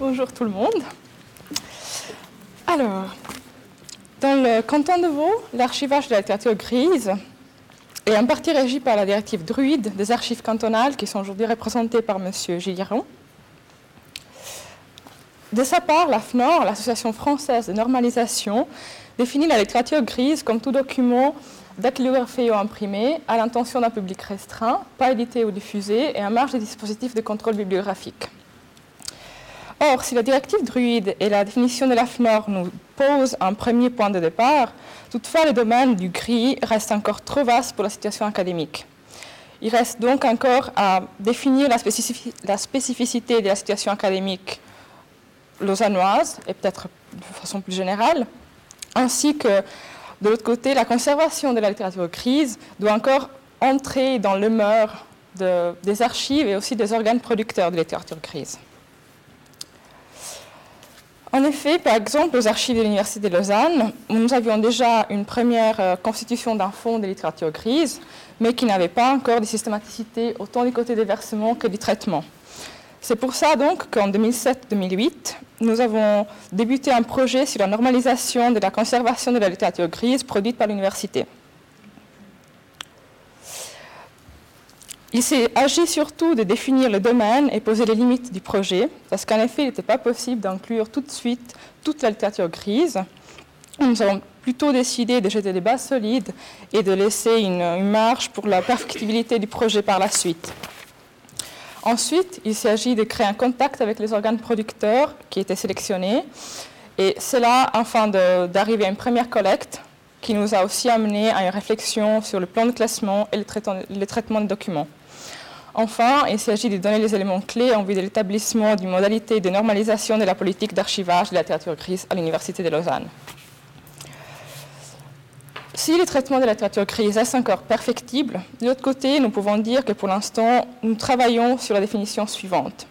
Bonjour tout le monde. Alors, dans le canton de Vaud, l'archivage de la littérature grise est en partie régi par la directive druide des archives cantonales qui sont aujourd'hui représentées par M. Gilliron. De sa part, la FNOR, l'Association française de normalisation, définit la littérature grise comme tout document dactylographie ou imprimé à l'intention d'un public restreint, pas édité ou diffusé et en marge des dispositifs de contrôle bibliographique. Or, si la directive druide et la définition de la FNOR nous posent un premier point de départ, toutefois le domaine du gris reste encore trop vaste pour la situation académique. Il reste donc encore à définir la, spécificité de la situation académique lausannoise, et peut-être de façon plus générale, ainsi que, de l'autre côté, la conservation de la littérature grise doit encore entrer dans le mœurs des archives et aussi des organes producteurs de littérature grise. En effet, par exemple, aux archives de l'Université de Lausanne, nous avions déjà une première euh, constitution d'un fonds de littérature grise, mais qui n'avait pas encore de systématicité autant du côté des versements que du traitement. C'est pour ça donc qu'en 2007-2008, nous avons débuté un projet sur la normalisation de la conservation de la littérature grise produite par l'université. Il s'est agi surtout de définir le domaine et poser les limites du projet, parce qu'en effet, il n'était pas possible d'inclure tout de suite toute la littérature grise. Nous avons plutôt décidé de jeter des bases solides et de laisser une, marge pour la perfectibilité du projet par la suite. Ensuite, il s'agit de créer un contact avec les organes producteurs qui étaient sélectionnés, et cela afin d'arriver à une première collecte qui nous a aussi amené à une réflexion sur le plan de classement et le traitement de documents. Enfin, il s'agit de donner les éléments clés en vue de l'établissement d'une modalité de normalisation de la politique d'archivage de la littérature grise à l'Université de Lausanne. Si le traitement de la littérature grise est encore perfectible, de l'autre côté, nous pouvons dire que pour l'instant, nous travaillons sur la définition suivante.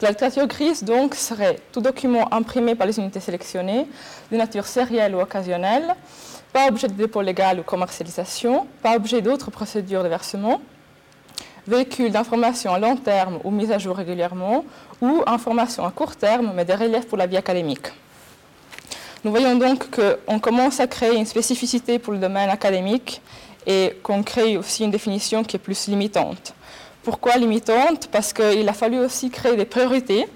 La littérature grise, donc, serait tout document imprimé par les unités sélectionnées, de nature sérielle ou occasionnelle, pas objet de dépôt légal ou commercialisation, pas objet d'autres procédures de versement, véhicule d'informations à long terme ou mise à jour régulièrement, ou informations à court terme, mais des reliefs pour la vie académique. Nous voyons donc qu'on commence à créer une spécificité pour le domaine académique et qu'on crée aussi une définition qui est plus limitante. Pourquoi limitante? Parce qu'il a fallu aussi créer des priorités,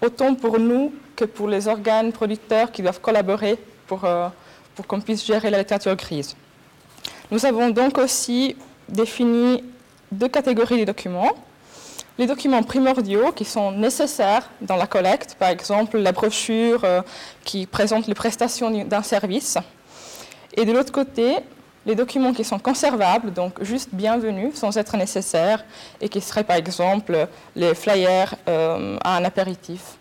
autant pour nous que pour les organes producteurs qui doivent collaborer pour, euh, pour qu'on puisse gérer la littérature grise. Nous avons donc aussi défini deux catégories de documents. Les documents primordiaux qui sont nécessaires dans la collecte, par exemple la brochure euh, qui présente les prestations d'un service. Et de l'autre côté, les documents qui sont conservables, donc juste bienvenus, sans être nécessaires, et qui seraient par exemple les flyers euh, à un apéritif,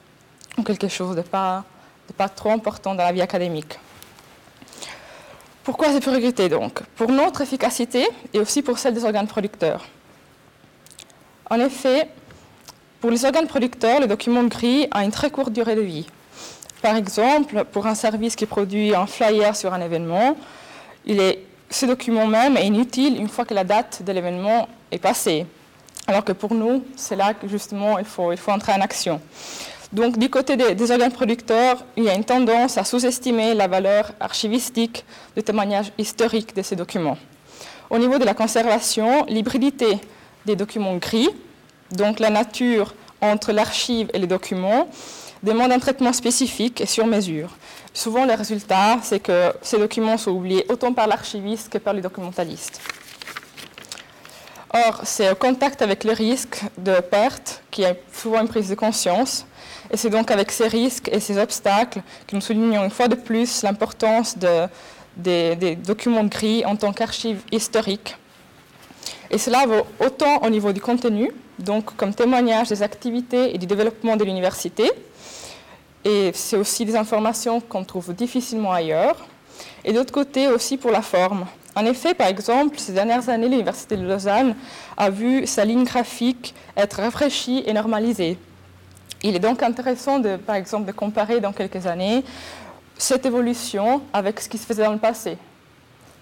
ou quelque chose de pas, de pas trop important dans la vie académique. Pourquoi ces priorités donc? Pour notre efficacité et aussi pour celle des organes producteurs. En effet, pour les organes producteurs, le document gris a une très courte durée de vie. Par exemple, pour un service qui produit un flyer sur un événement, ce document même est inutile une fois que la date de l'événement est passée. Alors que pour nous, c'est là que justement il faut, entrer en action. Donc du côté des, des, organes producteurs, il y a une tendance à sous-estimer la valeur archivistique de témoignage historique de ces documents. Au niveau de la conservation, l'hybridité des documents gris, donc la nature entre l'archive et les documents, demande un traitement spécifique et sur mesure. Souvent, le résultat, c'est que ces documents sont oubliés autant par l'archiviste que par les documentalistes. Or, c'est au contact avec les risques de perte qui est souvent une prise de conscience. Et c'est donc avec ces risques et ces obstacles que nous soulignons une fois de plus l'importance des documents gris en tant qu'archives historiques et cela vaut autant au niveau du contenu, donc comme témoignage des activités et du développement de l'université, et c'est aussi des informations qu'on trouve difficilement ailleurs, et d'autre côté aussi pour la forme. En effet, par exemple, ces dernières années, l'Université de Lausanne a vu sa ligne graphique être rafraîchie et normalisée. Il est donc intéressant, de, par exemple, de comparer dans quelques années cette évolution avec ce qui se faisait dans le passé.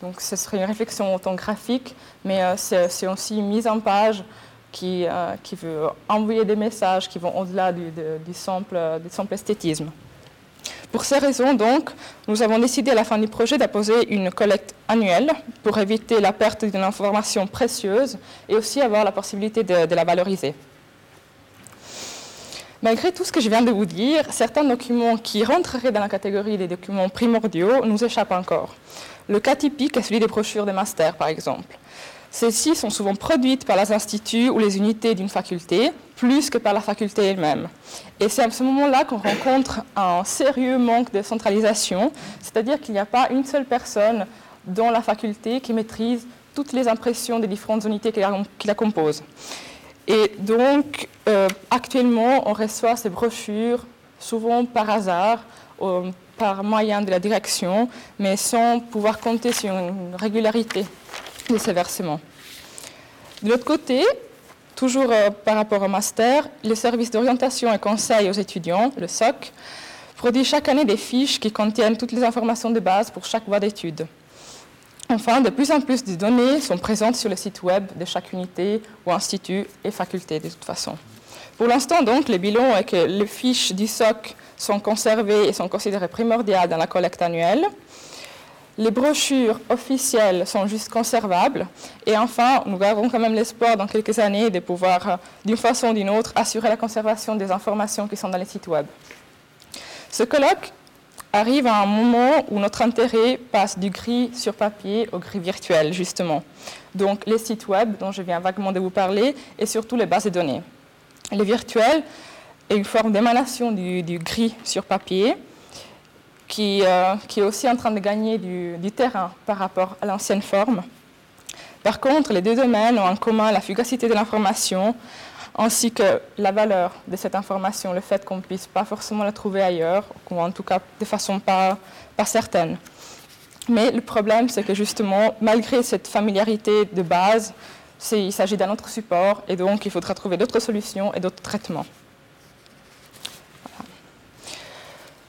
Donc ce serait une réflexion autant graphique, mais euh, c'est aussi une mise en page qui, euh, qui veut envoyer des messages qui vont au-delà du, du, simple, esthétisme. Pour ces raisons, donc, nous avons décidé à la fin du projet d'apposer une collecte annuelle pour éviter la perte d'une information précieuse et aussi avoir la possibilité de la valoriser. Malgré tout ce que je viens de vous dire, certains documents qui rentreraient dans la catégorie des documents primordiaux nous échappent encore. Le cas typique est celui des brochures de master, par exemple. Celles-ci sont souvent produites par les instituts ou les unités d'une faculté, plus que par la faculté elle-même. Et c'est à ce moment-là qu'on rencontre un sérieux manque de centralisation, c'est-à-dire qu'il n'y a pas une seule personne dans la faculté qui maîtrise toutes les impressions des différentes unités qui la, qui la composent. Et donc, euh, actuellement, on reçoit ces brochures souvent par hasard, par moyen de la direction, mais sans pouvoir compter sur une régularité de ces versements. De l'autre côté, toujours euh, par rapport au master, le service d'orientation et conseil aux étudiants, le SOC, produit chaque année des fiches qui contiennent toutes les informations de base pour chaque voie d'études. Enfin, de plus en plus de données sont présentes sur le site web de chaque unité ou institut et faculté de toute façon. Pour l'instant, donc, le bilan est que les fiches du SOC sont conservées et sont considérées primordiales dans la collecte annuelle. Les brochures officielles sont juste conservables. Et enfin, nous avons quand même l'espoir dans quelques années de pouvoir, d'une façon ou d'une autre, assurer la conservation des informations qui sont dans les sites web. Ce colloque arrive à un moment où notre intérêt passe du gris sur papier au gris virtuel, justement. Donc les sites web dont je viens vaguement de vous parler et surtout les bases de données. Le virtuel est une forme d'émanation du, gris sur papier qui, euh, qui, est aussi en train de gagner du terrain par rapport à l'ancienne forme. Par contre, les deux domaines ont en commun la fugacité de l'information, ainsi que la valeur de cette information, le fait qu'on ne puisse pas forcément la trouver ailleurs, ou en tout cas de façon pas, certaine. Mais le problème, c'est que justement, malgré cette familiarité de base, il s'agit d'un autre support, et donc il faudra trouver d'autres solutions et d'autres traitements.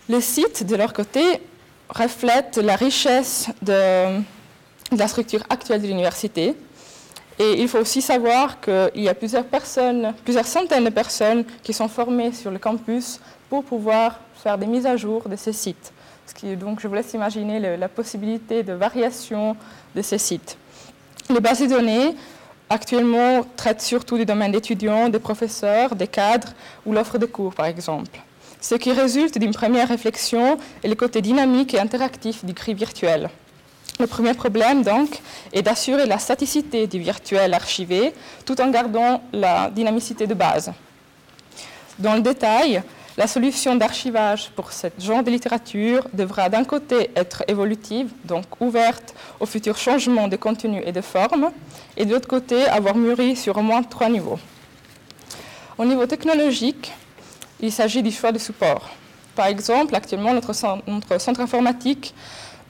Les sites, de leur côté, reflètent la richesse de la structure actuelle de l'université, et il faut aussi savoir qu'il y a plusieurs personnes, plusieurs centaines de personnes qui sont formées sur le campus pour pouvoir faire des mises à jour de ces sites. donc, je vous laisse imaginer la possibilité de variation de ces sites. Les bases de données, actuellement, traitent surtout du domaine d'étudiants, des professeurs, des cadres ou l'offre de cours, par exemple. Ce qui résulte d'une première réflexion est le côté dynamique et interactif du CRI virtuel. Le premier problème, donc, est d'assurer la staticité du virtuel archivé tout en gardant la dynamicité de base. Dans le détail, la solution d'archivage pour ce genre de littérature devra d'un côté être évolutive, donc ouverte aux futurs changements de contenu et de forme, et de l'autre côté avoir mûri sur au moins trois niveaux. Au niveau technologique, il s'agit du choix de support. Par exemple, actuellement, notre centre informatique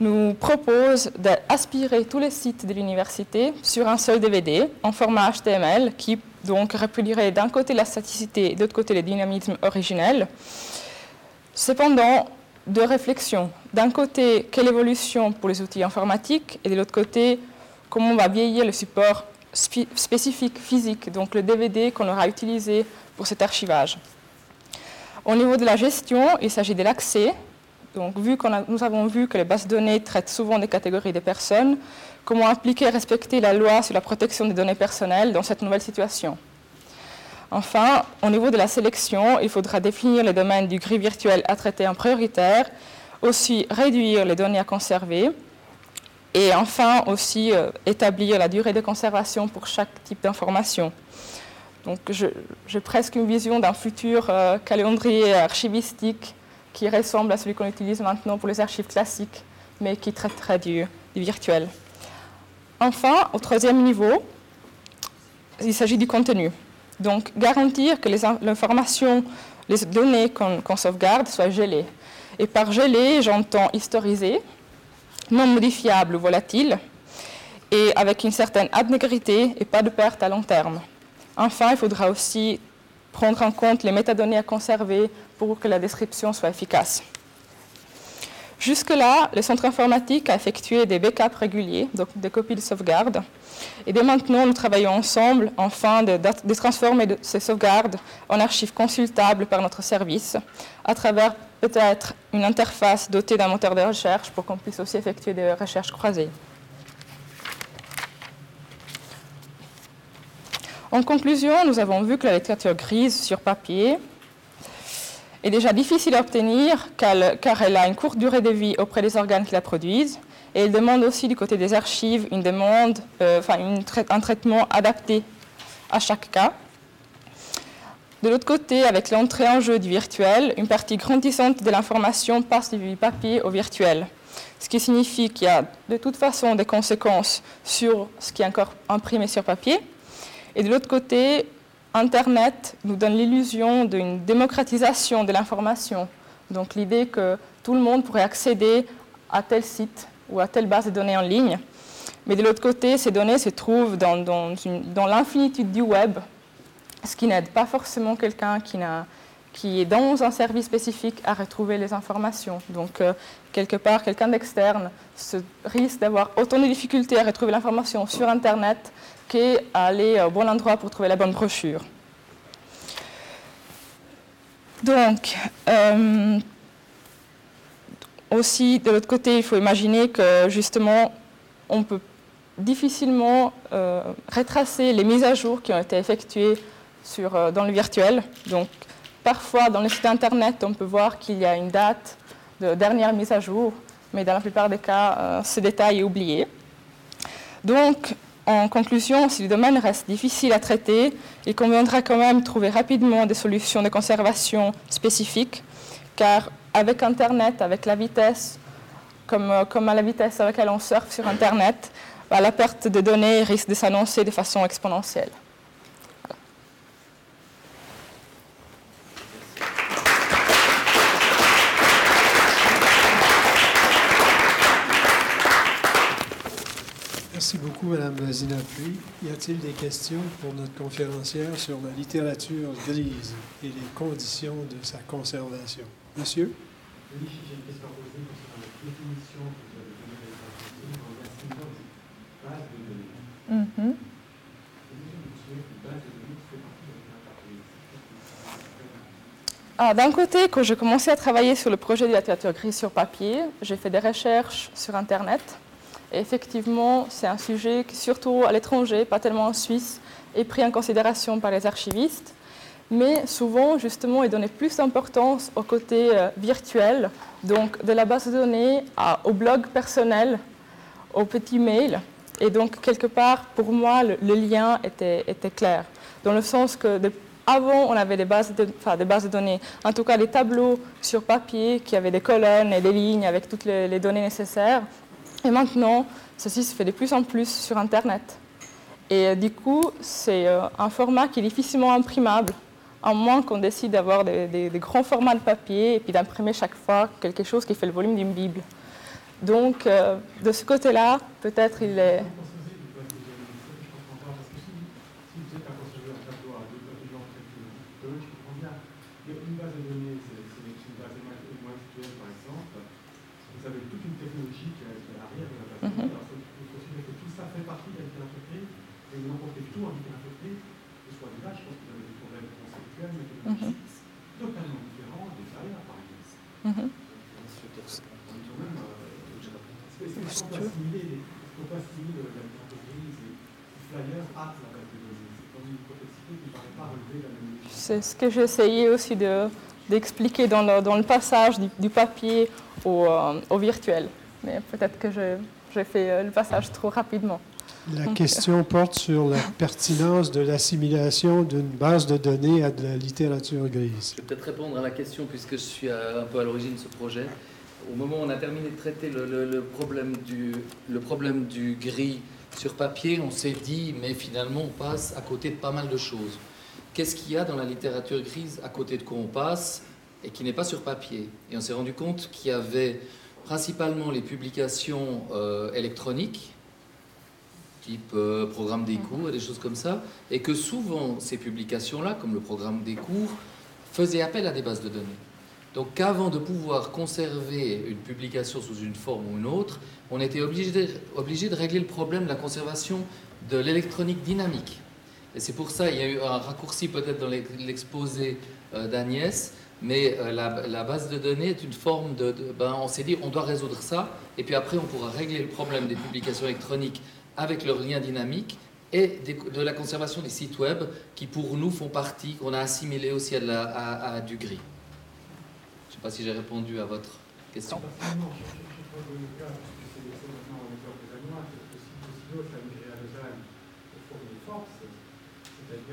nous propose d'aspirer tous les sites de l'université sur un seul DVD en format HTML qui donc d'un côté la staticité et de l'autre côté le dynamisme originel. Cependant, deux réflexions. D'un côté, quelle évolution pour les outils informatiques et de l'autre côté, comment on va vieillir le support spécifique physique, donc le DVD qu'on aura utilisé pour cet archivage. Au niveau de la gestion, il s'agit de l'accès, donc, vu que nous avons vu que les bases de données traitent souvent des catégories de personnes, comment appliquer et respecter la loi sur la protection des données personnelles dans cette nouvelle situation? Enfin, au niveau de la sélection, il faudra définir les domaines du gris virtuel à traiter en prioritaire, aussi réduire les données à conserver, et enfin aussi euh, établir la durée de conservation pour chaque type d'information. Donc j'ai presque une vision d'un futur euh, calendrier archivistique qui ressemble à celui qu'on utilise maintenant pour les archives classiques, mais qui traiterait du, virtuel. Enfin, au troisième niveau, il s'agit du contenu. Donc, garantir que l'information, les, les, données qu'on sauvegarde soient gelées. Et par gelées, j'entends historiser, non modifiable ou volatile, et avec une certaine abnégrité et pas de perte à long terme. Enfin, il faudra aussi prendre en compte les métadonnées à conserver pour que la description soit efficace. Jusque-là, le centre informatique a effectué des backups réguliers, donc des copies de sauvegarde. Et dès maintenant, nous travaillons ensemble afin de, de transformer ces sauvegardes en archives consultables par notre service, à travers peut-être une interface dotée d'un moteur de recherche pour qu'on puisse aussi effectuer des recherches croisées. En conclusion, nous avons vu que la littérature grise sur papier est déjà difficile à obtenir car elle a une courte durée de vie auprès des organes qui la produisent et elle demande aussi du côté des archives euh, un traitement adapté à chaque cas. De l'autre côté, avec l'entrée en jeu du virtuel, une partie grandissante de l'information passe du papier au virtuel, ce qui signifie qu'il y a de toute façon des conséquences sur ce qui est encore imprimé sur papier. Et de l'autre côté, Internet nous donne l'illusion d'une démocratisation de l'information. Donc l'idée que tout le monde pourrait accéder à tel site ou à telle base de données en ligne. Mais de l'autre côté, ces données se trouvent dans, l'infinitude du web, ce qui n'aide pas forcément quelqu'un qui, qui, est dans un service spécifique à retrouver les informations. Donc, euh, quelque part, quelqu'un d'externe risque d'avoir autant de difficultés à retrouver l'information sur Internet qu'à aller au bon endroit pour trouver la bonne brochure. Donc, euh, aussi, de l'autre côté, il faut imaginer que justement, on peut difficilement euh, retracer les mises à jour qui ont été effectuées sur, euh, dans le virtuel. Donc, parfois, dans le site Internet, on peut voir qu'il y a une date de dernière mise à jour, mais dans la plupart des cas, ce détail est oublié. Donc, en conclusion, si le domaine reste difficile à traiter, il conviendra quand même trouver rapidement des solutions de conservation spécifiques, car avec Internet, avec la vitesse, comme, comme à la vitesse à laquelle on surfe sur Internet, bah, la perte de données risque de s'annoncer de façon exponentielle. Mme Zinapuy. Y a-t-il des questions pour notre conférencière sur la littérature grise et les conditions de sa conservation? Monsieur? Oui, j'ai une question à poser concernant la définition que vous avez donnée de la base de données. Mm-hmm. Ah, D'un côté, quand j'ai commencé à travailler sur le projet de la littérature grise sur papier, j'ai fait des recherches sur Internet effectivement, c'est un sujet qui, surtout à l'étranger, pas tellement en Suisse, est pris en considération par les archivistes, mais souvent, justement, il donnait plus d'importance au côté euh, virtuel, donc de la base de données au blog personnel, au petit mail. Et donc, quelque part, pour moi, le, lien était, clair, dans le sens que avant, on avait des bases de données, en tout cas des tableaux sur papier qui avaient des colonnes et des lignes avec toutes les données nécessaires. Et maintenant, ceci se fait de plus en plus sur Internet. Et euh, du coup, c'est euh, un format qui est difficilement imprimable, à moins qu'on décide d'avoir des, grands formats de papier et puis d'imprimer chaque fois quelque chose qui fait le volume d'une Bible. Donc, euh, de ce côté-là, peut-être il est... C'est ce que j'ai essayé aussi d'expliquer dans, le, dans, le, passage du, papier au, euh, au, virtuel. Mais peut-être que j'ai fait euh, le passage trop rapidement. La question porte sur la pertinence de l'assimilation d'une base de données à de la littérature grise. Je vais peut-être répondre à la question puisque je suis un peu à l'origine de ce projet. Au moment où on a terminé de traiter le, problème, du, le problème du gris sur papier, on s'est dit, mais finalement, on passe à côté de pas mal de choses. Qu'est-ce qu'il y a dans la littérature grise à côté de quoi on passe et qui n'est pas sur papier? Et on s'est rendu compte qu'il y avait principalement les publications euh, électroniques type euh, programme des cours et des choses comme ça, et que souvent ces publications-là, comme le programme des cours, faisaient appel à des bases de données. Donc qu'avant de pouvoir conserver une publication sous une forme ou une autre, on était obligé de, obligé de régler le problème de la conservation de l'électronique dynamique. Et c'est pour ça qu'il y a eu un raccourci peut-être dans l'exposé euh, d'Agnès, mais euh, la, base de données est une forme de... ben, on s'est dit, on doit résoudre ça, et puis après on pourra régler le problème des publications électroniques avec leur lien dynamique et de la conservation des sites web qui pour nous font partie, qu'on a assimilé aussi à, à du gris. Sais pas si j'ai répondu à votre question. c'est-à-dire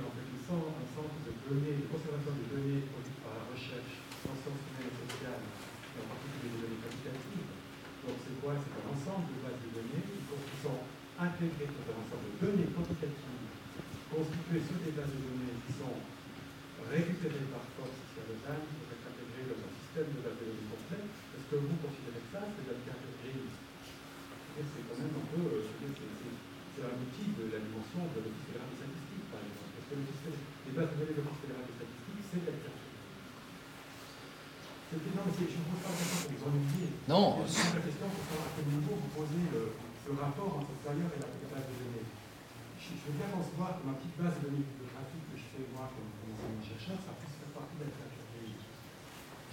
en fait un centre de données, de conservation des données produites par la recherche en sciences humaines et sociales, et en particulier des données quantitatives. Donc c'est quoi? C'est un ensemble de bases de données qui sont intégrées dans un ensemble de données quantitatives constituées sur des bases de données qui sont récupérées par force sur le pour être intégrées dans un système de bases de données complet. Est-ce que vous considérez que ça, c'est de la carte C'est quand même un peu, euh, c'est un outil de la dimension de l'Office fédéral des statistiques, par exemple. Parce que les bases de données de l'Office fédéral des statistiques, c'est de la carte non, mais je ne pose pas la question pour la savoir à quel niveau vous posez le, ce rapport entre le flyer et la, base de données. Je, je, veux bien concevoir que ma petite base de données bibliographique que je fais moi comme, comme chercheur, ça puisse faire partie de la littérature.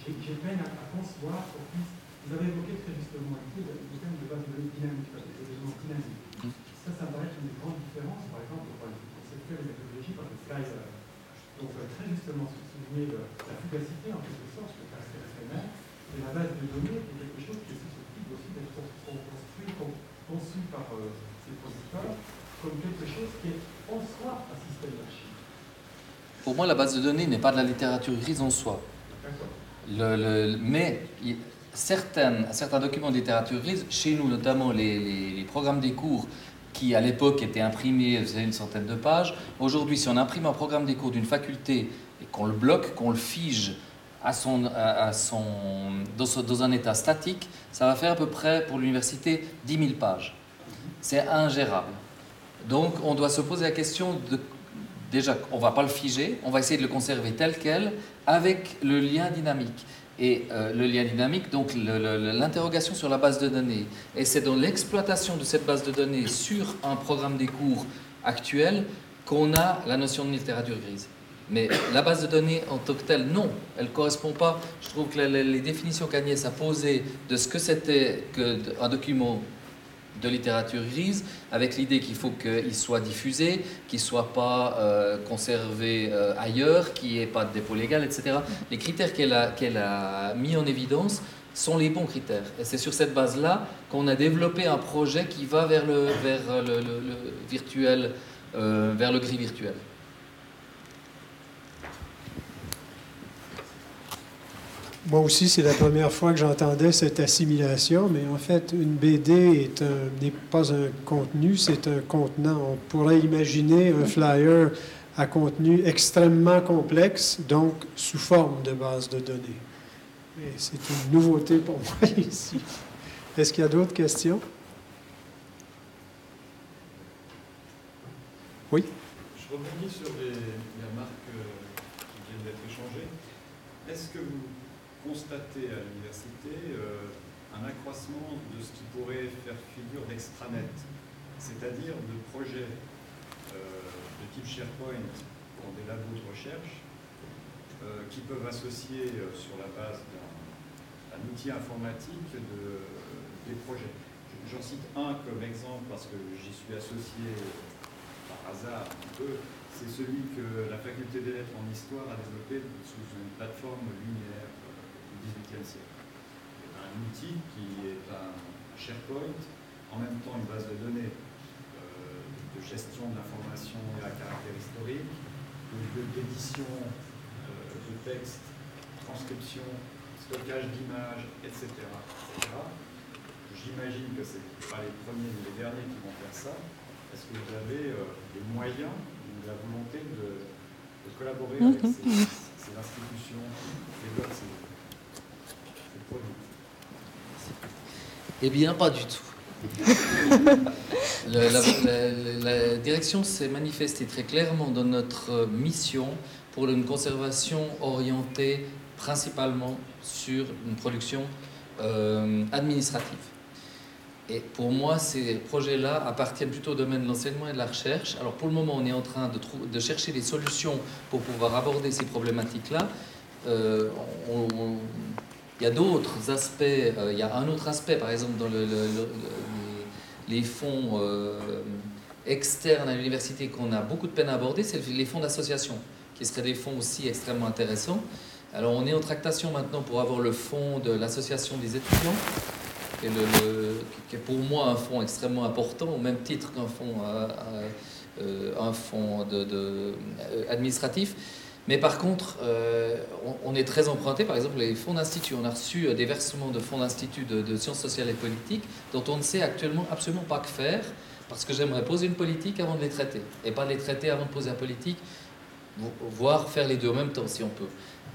J'ai peine à, à concevoir qu'on puisse. Vous avez évoqué très justement le thème de base de données dynamiques, des éléments dynamiques. Ça, ça me paraît être une des grandes différences, par exemple, pour le conceptuel et méthodologie, parce que Sky, euh, donc très justement souligner la fugacité en quelque sorte, le caractère éphémère, et la base de données est quelque chose qui est susceptible aussi d'être construit, conçu par euh, ces producteurs comme quelque chose qui est en soi un système d'archives. Pour moi, la base de données n'est pas de la littérature grise en soi. Mais certaines, certains documents de littérature grise, chez nous notamment les, programmes des cours qui à l'époque était imprimé, faisait une centaine de pages. Aujourd'hui, si on imprime un programme des cours d'une faculté et qu'on le bloque, qu'on le fige à son, à son, dans, un état statique, ça va faire à peu près pour l'université 10 000 pages. C'est ingérable. Donc on doit se poser la question de... Déjà, on ne va pas le figer, on va essayer de le conserver tel quel avec le lien dynamique et euh, le lien dynamique, donc l'interrogation sur la base de données. Et c'est dans l'exploitation de cette base de données sur un programme des cours actuel qu'on a la notion de littérature grise. Mais la base de données en tant que telle, non, elle ne correspond pas. Je trouve que les, les définitions qu'Agnès a posées de ce que c'était qu'un document de littérature grise, avec l'idée qu'il faut qu'il soit diffusé, qu'il ne soit pas euh, conservé euh, ailleurs, qu'il n'y ait pas de dépôt légal, etc. Les critères qu'elle a, qu'elle a mis en évidence sont les bons critères. Et c'est sur cette base-là qu'on a développé un projet qui va vers le, vers le, virtuel, euh, vers le gris virtuel. Moi aussi, c'est la première fois que j'entendais cette assimilation, mais en fait, une BD n'est pas un contenu, c'est un contenant. On pourrait imaginer un flyer à contenu extrêmement complexe, donc sous forme de base de données. C'est une nouveauté pour moi ici. Est-ce qu'il y a d'autres questions? Oui? Je rebondis sur les remarques euh, qui viennent d'être échangées. Est-ce que vous constater à l'université euh, un accroissement de ce qui pourrait faire figure d'extranet, c'est-à-dire de projets euh, de type SharePoint dans des labos de recherche euh, qui peuvent associer sur la base d'un outil informatique de, des projets. J'en cite un comme exemple parce que j'y suis associé par hasard un peu, c'est celui que la faculté des lettres en histoire a développé sous une plateforme linéaire XVIIIe siècle. Un outil qui est un SharePoint, en même temps une base de données euh, de gestion de l'information à caractère historique, d'édition euh, de texte, transcription, stockage d'images, etc. J'imagine que ce pas les premiers ni les derniers qui vont faire ça. Est-ce que vous avez euh, les moyens ou la volonté de, collaborer avec mhm. ces, ces institutions qui développent ces eh bien, pas du tout. la, direction s'est manifestée très clairement dans notre mission pour une conservation orientée principalement sur une production euh, administrative. Et pour moi, ces projets-là appartiennent plutôt au domaine de l'enseignement et de la recherche. Alors pour le moment, on est en train de, de chercher des solutions pour pouvoir aborder ces problématiques-là. Euh, il y a d'autres aspects, euh, il y a un autre aspect, par exemple, dans le, les fonds euh, externes à l'université qu'on a beaucoup de peine à aborder, c'est les fonds d'association, qui seraient des fonds aussi extrêmement intéressants. Alors on est en tractation maintenant pour avoir le fonds de l'association des étudiants, qui est, pour moi un fonds extrêmement important, au même titre qu'un fonds, euh, un fonds administratif. Mais par contre, euh, on, est très emprunté, par exemple, les fonds d'institut. On a reçu des versements de fonds d'institut de, sciences sociales et politiques dont on ne sait actuellement absolument pas que faire, parce que j'aimerais poser une politique avant de les traiter, et pas les traiter avant de poser la politique, voire faire les deux en même temps, si on peut.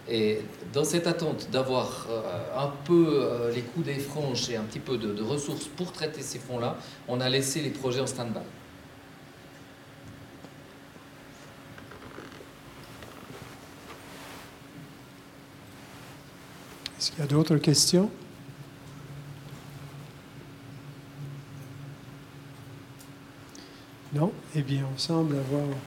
Et dans cette attente d'avoir euh, un peu euh, les coups des franges et un petit peu de, de ressources pour traiter ces fonds-là, on a laissé les projets en stand-by. Qu'il y a d'autres questions? Non? Eh bien, on semble avoir